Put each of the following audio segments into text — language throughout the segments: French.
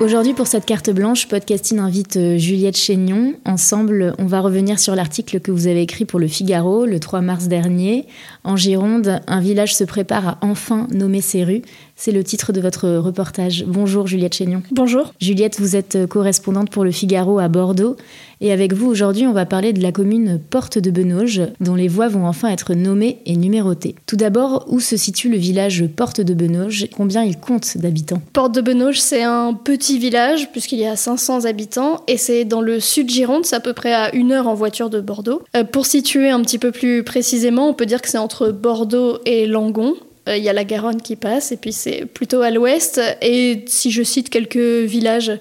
Aujourd'hui, pour cette carte blanche, Podcasting invite euh, Juliette Chénion. Ensemble, on va revenir sur l'article que vous avez écrit pour le Figaro le 3 mars dernier. En Gironde, un village se prépare à enfin nommer ses rues. C'est le titre de votre reportage. Bonjour Juliette Chénion. Bonjour. Juliette, vous êtes correspondante pour le Figaro à Bordeaux. Et avec vous aujourd'hui, on va parler de la commune Porte de Benauge, dont les voies vont enfin être nommées et numérotées. Tout d'abord, où se situe le village Porte de Benauge Combien il compte d'habitants? Porte de Benauge, c'est un petit village, puisqu'il y a 500 habitants, et c'est dans le sud Gironde, c'est à peu près à une heure en voiture de Bordeaux. Euh, pour situer un petit peu plus précisément, on peut dire que c'est entre Bordeaux et Langon, euh, il y a la Garonne qui passe, et puis c'est plutôt à l'ouest. Et si je cite quelques villages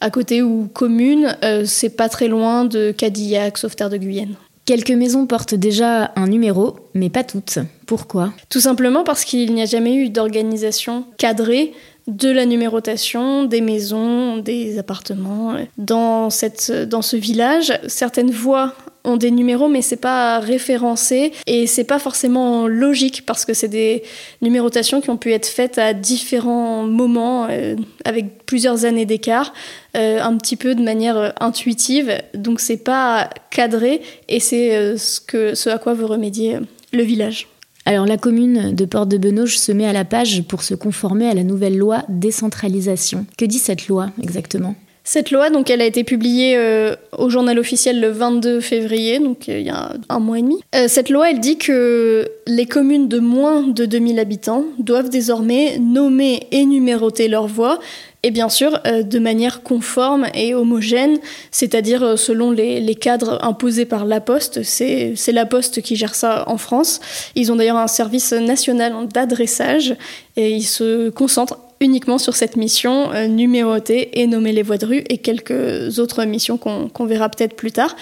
à côté ou communes, euh, c'est pas très loin de Cadillac, Sauveterre de Guyenne. Quelques maisons portent déjà un numéro, mais pas toutes. Pourquoi? Tout simplement parce qu'il n'y a jamais eu d'organisation cadrée de la numérotation des maisons, des appartements. Dans, cette, dans ce village, certaines voies ont des numéros, mais c'est pas référencé et c'est pas forcément logique parce que c'est des numérotations qui ont pu être faites à différents moments, euh, avec plusieurs années d'écart, euh, un petit peu de manière euh, intuitive. Donc c'est pas cadré et c'est ce, que, ce à quoi veut remédier le village. Alors la commune de Porte de Benauge se met à la page pour se conformer à la nouvelle loi décentralisation. Que dit cette loi exactement? Cette loi, donc, elle a été publiée euh, au journal officiel le 22 février, donc euh, il y a un mois et demi. Euh, cette loi, elle dit que les communes de moins de 2000 habitants doivent désormais nommer et numéroter leurs voies, et bien sûr de manière conforme et homogène, c'est-à-dire selon les, cadres imposés par La Poste. C'est La Poste qui gère ça en France. Ils ont d'ailleurs un service national d'adressage et ils se concentrent uniquement sur cette mission, euh, numéroter et nommer les voies de rue et quelques autres missions qu'on verra peut-être plus tard.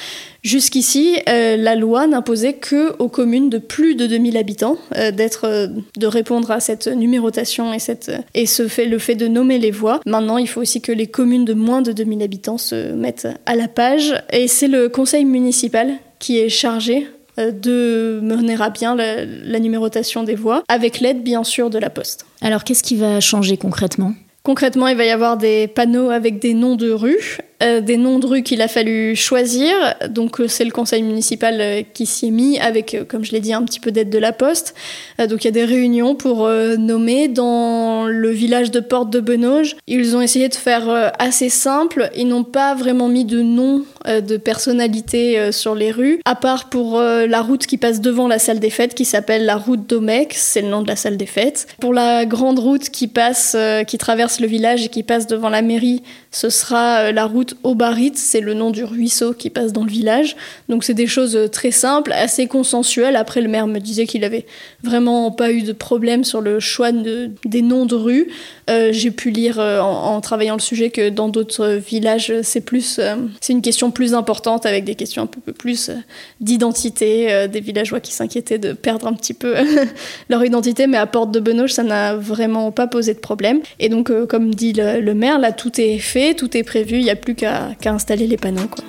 Jusqu'ici, euh, la loi n'imposait que aux communes de plus de 2000 habitants euh, d'être, de répondre à cette numérotation et, cette, et ce fait, le fait de nommer les voies. Maintenant, il faut aussi que les communes de moins de 2000 habitants se mettent à la page et c'est le conseil municipal qui est chargé euh, de mener à bien la, numérotation des voies, avec l'aide bien sûr de la poste. Alors qu'est-ce qui va changer concrètement? Concrètement, il va y avoir des panneaux avec des noms de rues, euh, des noms de rues qu'il a fallu choisir. Donc euh, c'est le conseil municipal qui s'y est mis avec, comme je l'ai dit, un petit peu d'aide de la poste. donc il y a des réunions pour nommer dans le village de Porte de Benauge. Ils ont essayé de faire assez simple. Ils n'ont pas vraiment mis de nom euh, de personnalités euh, sur les rues, à part pour euh, la route qui passe devant la salle des fêtes, qui s'appelle la route d'Omec, c'est le nom de la salle des fêtes. Pour la grande route qui passe, qui traverse le village et qui passe devant la mairie, ce sera la route Aubarit, c'est le nom du ruisseau qui passe dans le village. Donc c'est des choses très simples, assez consensuelles. Après, le maire me disait qu'il avait vraiment pas eu de problème sur le choix des noms de rues. J'ai pu lire en, travaillant le sujet que dans d'autres villages, c'est plus, c'est une question plus importantes avec des questions un peu plus euh, d'identité, euh, des villageois qui s'inquiétaient de perdre un petit peu leur identité, mais à Porte de Benoche, ça n'a vraiment pas posé de problème. Et donc, euh, comme dit le, maire, là, tout est fait, tout est prévu, il n'y a plus qu'à installer les panneaux. Quoi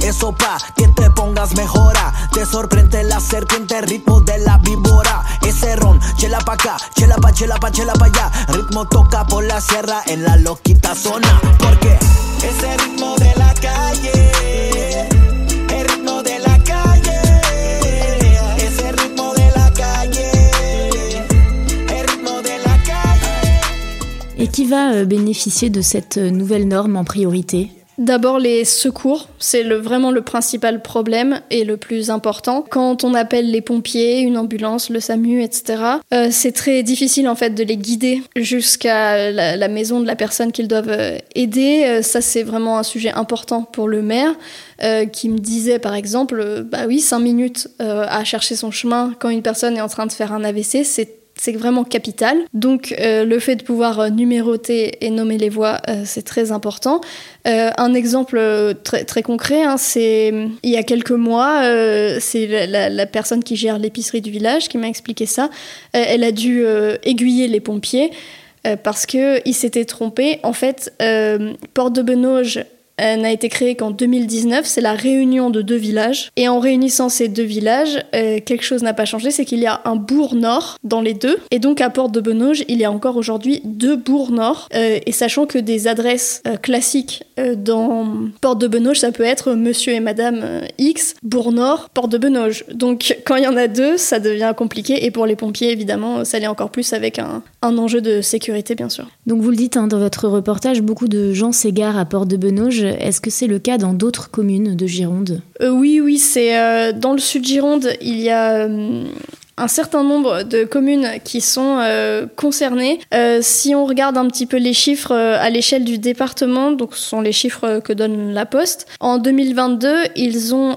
eso pa' que te pongas mejora. Te sorprende la serpiente, ritmo de la víbora. Ese ron, chela pa' acá, chela pa', chela pa', chela pa' allá. Ritmo toca por la sierra en la loquita zona. Porque ese ritmo de la calle. El ritmo de la calle. Ritmo de la calle. Ritmo de la calle. Et qui va euh, bénéficier de cette euh, nouvelle norme en priorité? D'abord les secours, c'est vraiment le principal problème et le plus important. Quand on appelle les pompiers, une ambulance, le SAMU, etc., euh, c'est très difficile en fait de les guider jusqu'à la, maison de la personne qu'ils doivent euh, aider. Euh, ça c'est vraiment un sujet important pour le maire qui me disait par exemple, bah oui, cinq minutes à chercher son chemin quand une personne est en train de faire un AVC, c'est c'est vraiment capital. Donc euh, le fait de pouvoir euh, numéroter et nommer les voies, euh, c'est très important. un exemple très, très concret, hein, c'est il y a quelques mois, c'est la, personne qui gère l'épicerie du village qui m'a expliqué ça. elle a dû aiguiller les pompiers parce qu'ils s'étaient trompés. En fait, Porte de Benoge n'a été créée qu'en 2019. C'est la réunion de deux villages. Et en réunissant ces deux villages, euh, quelque chose n'a pas changé, c'est qu'il y a un bourg nord dans les deux. Et donc à Porte de Benoge, il y a encore aujourd'hui deux bourgs nord. Euh, et sachant que des adresses euh, classiques dans Porte de Benoge, ça peut être Monsieur et Madame X, bourg nord, Porte de Benoge. Donc quand il y en a deux, ça devient compliqué. Et pour les pompiers, évidemment, ça l'est encore plus avec un, un, enjeu de sécurité, bien sûr. Donc vous le dites hein, dans votre reportage, beaucoup de gens s'égarent à Porte de Benoge. Est-ce que c'est le cas dans d'autres communes de Gironde? Euh, Oui, oui, c'est euh, dans le sud Gironde, il y a euh, un certain nombre de communes qui sont euh, concernées. Euh, si on regarde un petit peu les chiffres euh, à l'échelle du département, donc ce sont les chiffres que donne la Poste, en 2022, ils ont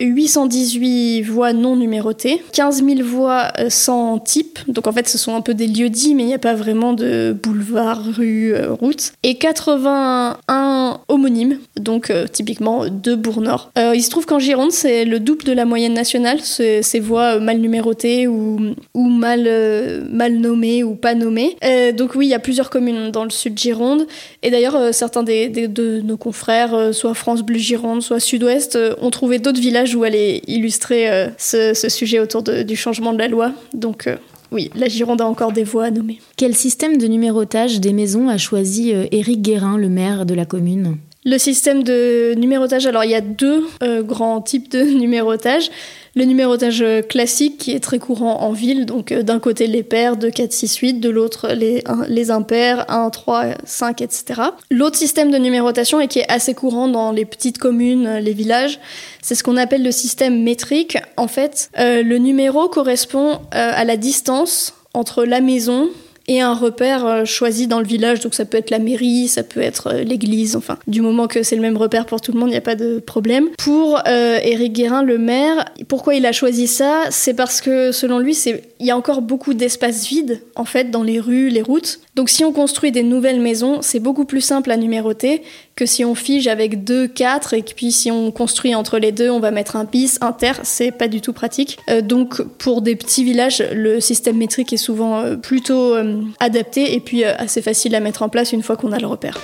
818 voies non numérotées, 15 000 voies sans type, donc en fait ce sont un peu des lieux dits, mais il n'y a pas vraiment de boulevard, rue, route, et 81 homonymes, donc typiquement de Bourg-Nord. il se trouve qu'en Gironde, c'est le double de la moyenne nationale, ces, voies mal numérotées ou, mal, euh, mal nommé ou pas nommé. Euh, donc oui, il y a plusieurs communes dans le sud Gironde. Et d'ailleurs, euh, certains de nos confrères, soit France Bleu Gironde, soit Sud-Ouest, ont trouvé d'autres villages où aller illustrer ce, sujet autour du changement de la loi. Donc oui, la Gironde a encore des voies à nommer. Quel système de numérotage des maisons a choisi Éric Guérin, le maire de la commune? Le système de numérotage, alors il y a deux grands types de numérotage le numérotage euh, classique qui est très courant en ville, donc euh, d'un côté les pairs, 2, 4, 6, 8, de l'autre les, impairs, 1, 3, 5, etc. L'autre système de numérotation et qui est assez courant dans les petites communes, euh, les villages, c'est ce qu'on appelle le système métrique. En fait, le numéro correspond à la distance entre la maison et un repère euh, choisi dans le village. Donc ça peut être la mairie, ça peut être euh, l'église, enfin, du moment que c'est le même repère pour tout le monde, il n'y a pas de problème. Pour euh, Éric Guérin, le maire, pourquoi il a choisi ça? C'est parce que selon lui, il y a encore beaucoup d'espaces vides, en fait, dans les rues, les routes. Donc si on construit des nouvelles maisons, c'est beaucoup plus simple à numéroter que si on fige avec deux, quatre, et puis si on construit entre les deux, on va mettre un bis, un ter, c'est pas du tout pratique. Euh, donc pour des petits villages, le système métrique est souvent euh, plutôt euh, adapté et puis assez facile à mettre en place une fois qu'on a le repère.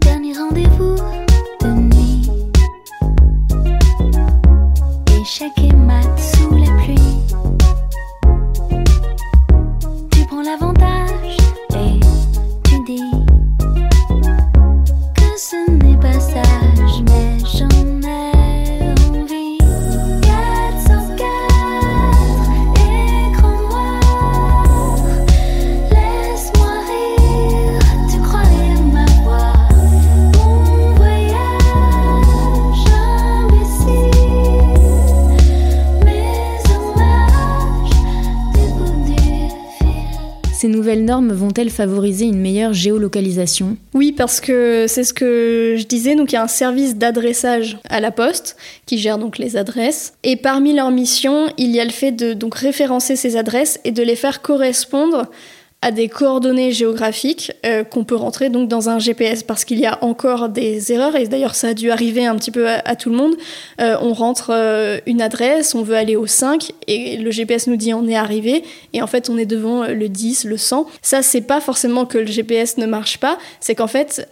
Dernier rendez-vous nouvelles normes vont-elles favoriser une meilleure géolocalisation? Oui, parce que c'est ce que je disais. Donc, il y a un service d'adressage à la poste qui gère donc les adresses. Et parmi leurs missions, il y a le fait de donc référencer ces adresses et de les faire correspondre à des coordonnées géographiques euh, qu'on peut rentrer donc dans un GPS parce qu'il y a encore des erreurs et d'ailleurs ça a dû arriver un petit peu à, tout le monde. Euh, on rentre euh, une adresse, on veut aller au 5 et le GPS nous dit on est arrivé et en fait on est devant le 10, le 100. Ça c'est pas forcément que le GPS ne marche pas, c'est qu'en fait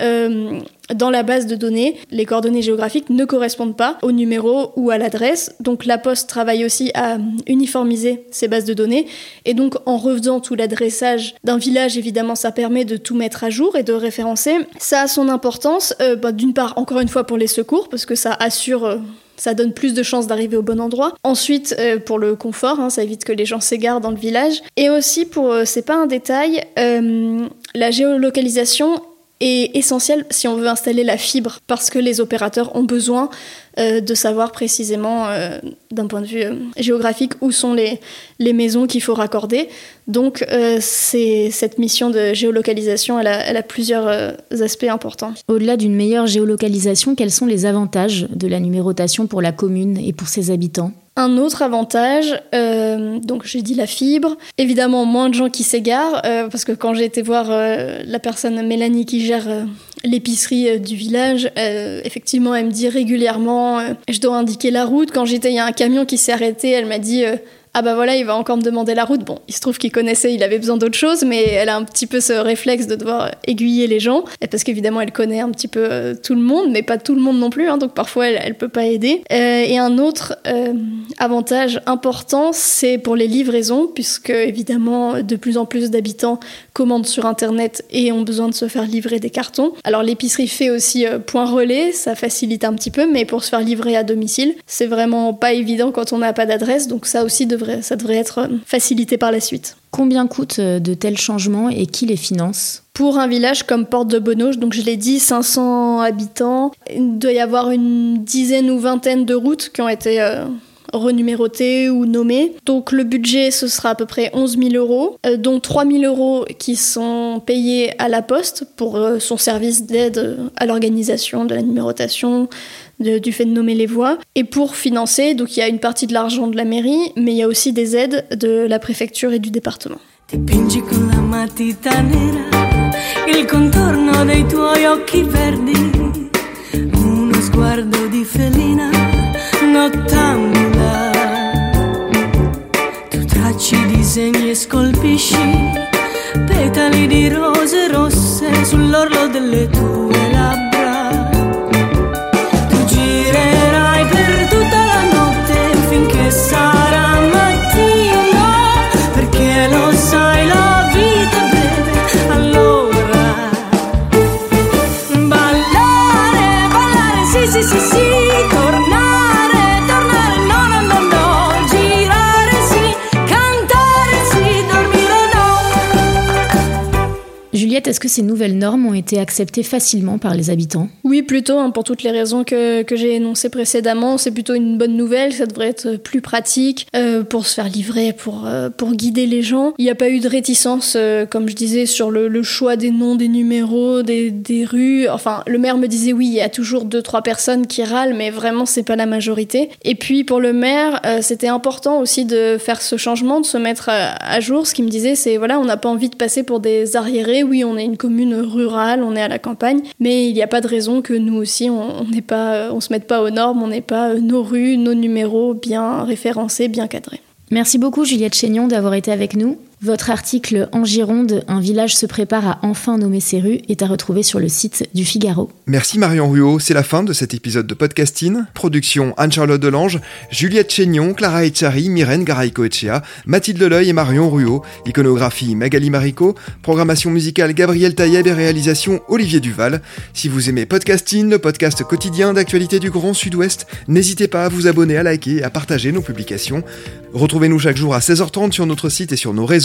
dans la base de données, les coordonnées géographiques ne correspondent pas au numéro ou à l'adresse. Donc la Poste travaille aussi à uniformiser ces bases de données. Et donc en refaisant tout l'adressage d'un village, évidemment, ça permet de tout mettre à jour et de référencer. Ça a son importance, euh, bah, d'une part, encore une fois, pour les secours, parce que ça assure... euh, ça donne plus de chances d'arriver au bon endroit. Ensuite, euh, pour le confort, hein, ça évite que les gens s'égarent dans le village. Et aussi, pour, c'est pas un détail, la géolocalisation est essentielle si on veut installer la fibre, parce que les opérateurs ont besoin euh, de savoir précisément, euh, d'un point de vue euh, géographique, où sont les, les maisons qu'il faut raccorder. Donc, cette mission de géolocalisation, elle a, plusieurs aspects importants. Au-delà d'une meilleure géolocalisation, quels sont les avantages de la numérotation pour la commune et pour ses habitants? Un autre avantage, euh, donc j'ai dit la fibre, évidemment moins de gens qui s'égarent, euh, parce que quand j'ai été voir euh, la personne Mélanie qui gère l'épicerie du village, effectivement elle me dit régulièrement je dois indiquer la route. Quand j'étais, il y a un camion qui s'est arrêté, elle m'a dit ah bah voilà, il va encore me demander la route. Bon, il se trouve qu'il connaissait, il avait besoin d'autre chose, mais elle a un petit peu ce réflexe de devoir aiguiller les gens, parce qu'évidemment elle connaît un petit peu euh, tout le monde, mais pas tout le monde non plus, hein, donc parfois elle, elle peut pas aider. Euh, et un autre euh, avantage important, c'est pour les livraisons, puisque évidemment de plus en plus d'habitants commandent sur internet et ont besoin de se faire livrer des cartons. Alors l'épicerie fait aussi point relais, ça facilite un petit peu, mais pour se faire livrer à domicile, c'est vraiment pas évident quand on n'a pas d'adresse, donc ça aussi devrait, ça devrait être euh, facilité par la suite. Combien coûtent euh, de tels changements et qui les finance? Pour un village comme Porte de Bonauge, donc je l'ai dit, 500 habitants, il doit y avoir une dizaine ou vingtaine de routes qui ont été euh, renumérotées ou nommées. Donc le budget, ce sera à peu près 11 000 euros, euh, dont 3 000 euros qui sont payés à la poste pour euh, son service d'aide euh, à l'organisation de la numérotation, du fait de nommer les voies. Et pour financer, donc il y a une partie de l'argent de la mairie, mais il y a aussi des aides de la préfecture et du département. Scolpisci petali di rose rosse sull'orlo delle tue labbra. Tu girerai per tutta la notte finché sarà mattino, perché lo sai la vita breve, allora ballare, ballare, sì sì sì sì, Est-ce que ces nouvelles normes ont été acceptées facilement par les habitants? Oui, plutôt, hein, pour toutes les raisons que, que j'ai énoncées précédemment. C'est plutôt une bonne nouvelle, ça devrait être plus pratique euh, pour se faire livrer, pour, euh, pour guider les gens. Il n'y a pas eu de réticence, euh, comme je disais, sur le, choix des noms, des numéros, des, des rues. Enfin, le maire me disait oui, il y a toujours deux, trois personnes qui râlent, mais vraiment, c'est pas la majorité. Et puis, pour le maire, c'était important aussi de faire ce changement, de se mettre à, jour. Ce qu'il me disait, c'est voilà, on n'a pas envie de passer pour des arriérés. Oui, est une commune rurale, on est à la campagne, mais il n'y a pas de raison que nous aussi, on on on se mette pas aux normes, on n'ait pas euh, nos rues, nos numéros bien référencés, bien cadrés. Merci beaucoup Juliette Chénion d'avoir été avec nous. Votre article En Gironde, un village se prépare à enfin nommer ses rues est à retrouver sur le site du Figaro. Merci Marion Ruot, c'est la fin de cet épisode de Podcasting. Production Anne-Charlotte Delange, Juliette Chénion, Clara Echari, Myrène Garaïco-Echea, Mathilde Leleuil et Marion Ruot, iconographie Magali Marico, programmation musicale Gabriel Taïeb et réalisation Olivier Duval. Si vous aimez Podcasting, le podcast quotidien d'actualité du Grand Sud-Ouest, n'hésitez pas à vous abonner, à liker et à partager nos publications. Retrouvez-nous chaque jour à 16h30 sur notre site et sur nos